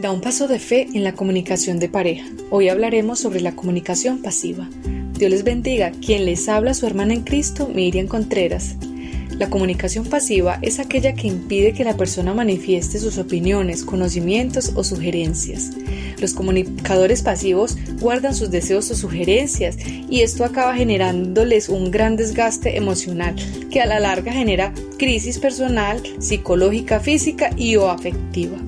Da un paso de fe en la comunicación de pareja. Hoy hablaremos sobre la comunicación pasiva. Dios les bendiga. Quien les habla su hermana en Cristo, Miriam Contreras. La comunicación pasiva es aquella que impide que la persona manifieste sus opiniones, conocimientos o sugerencias. Los comunicadores pasivos guardan sus deseos o sugerencias y esto acaba generándoles un gran desgaste emocional que a la larga genera crisis personal, psicológica, física y o afectiva.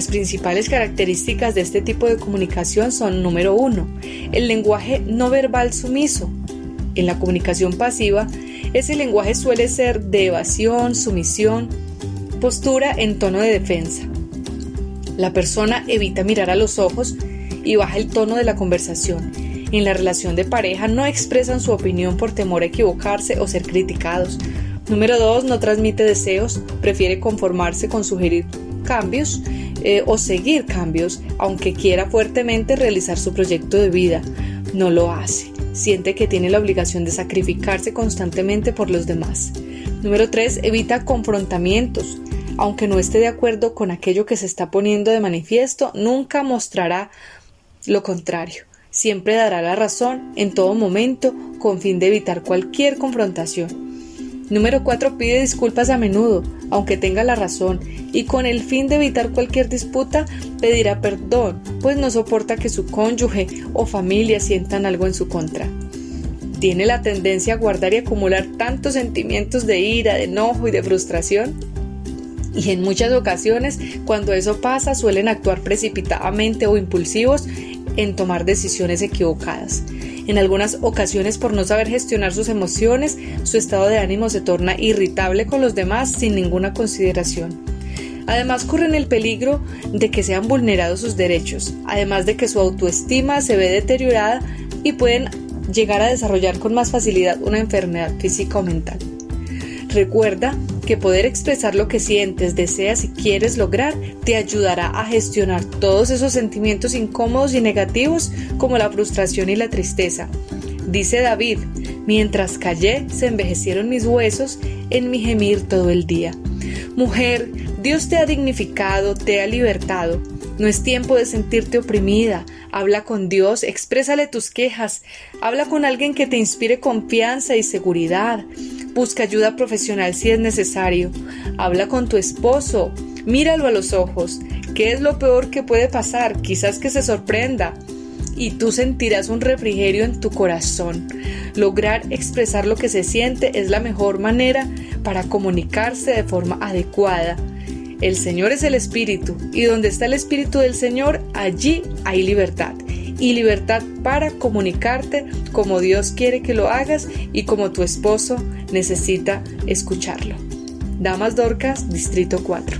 Las principales características de este tipo de comunicación son número uno, el lenguaje no verbal sumiso. En la comunicación pasiva, ese lenguaje suele ser de evasión, sumisión, postura en tono de defensa. La persona evita mirar a los ojos y baja el tono de la conversación. En la relación de pareja no expresan su opinión por temor a equivocarse o ser criticados. Número 2. No transmite deseos, prefiere conformarse con sugerir cambios eh, o seguir cambios, aunque quiera fuertemente realizar su proyecto de vida. No lo hace. Siente que tiene la obligación de sacrificarse constantemente por los demás. Número 3. Evita confrontamientos. Aunque no esté de acuerdo con aquello que se está poniendo de manifiesto, nunca mostrará lo contrario. Siempre dará la razón en todo momento con fin de evitar cualquier confrontación. Número 4. Pide disculpas a menudo, aunque tenga la razón, y con el fin de evitar cualquier disputa, pedirá perdón, pues no soporta que su cónyuge o familia sientan algo en su contra. Tiene la tendencia a guardar y acumular tantos sentimientos de ira, de enojo y de frustración. Y en muchas ocasiones, cuando eso pasa, suelen actuar precipitadamente o impulsivos en tomar decisiones equivocadas. En algunas ocasiones, por no saber gestionar sus emociones, su estado de ánimo se torna irritable con los demás sin ninguna consideración. Además, corren el peligro de que sean vulnerados sus derechos, además de que su autoestima se ve deteriorada y pueden llegar a desarrollar con más facilidad una enfermedad física o mental. Recuerda que poder expresar lo que sientes, deseas y quieres lograr te ayudará a gestionar todos esos sentimientos incómodos y negativos como la frustración y la tristeza. Dice David, mientras callé se envejecieron mis huesos en mi gemir todo el día. Mujer, Dios te ha dignificado, te ha libertado. No es tiempo de sentirte oprimida. Habla con Dios, exprésale tus quejas. Habla con alguien que te inspire confianza y seguridad. Busca ayuda profesional si es necesario. Habla con tu esposo. Míralo a los ojos. ¿Qué es lo peor que puede pasar? Quizás que se sorprenda. Y tú sentirás un refrigerio en tu corazón. Lograr expresar lo que se siente es la mejor manera para comunicarse de forma adecuada. El Señor es el Espíritu, y donde está el Espíritu del Señor, allí hay libertad y libertad para comunicarte como Dios quiere que lo hagas y como tu esposo necesita escucharlo. Damas Dorcas, Distrito 4.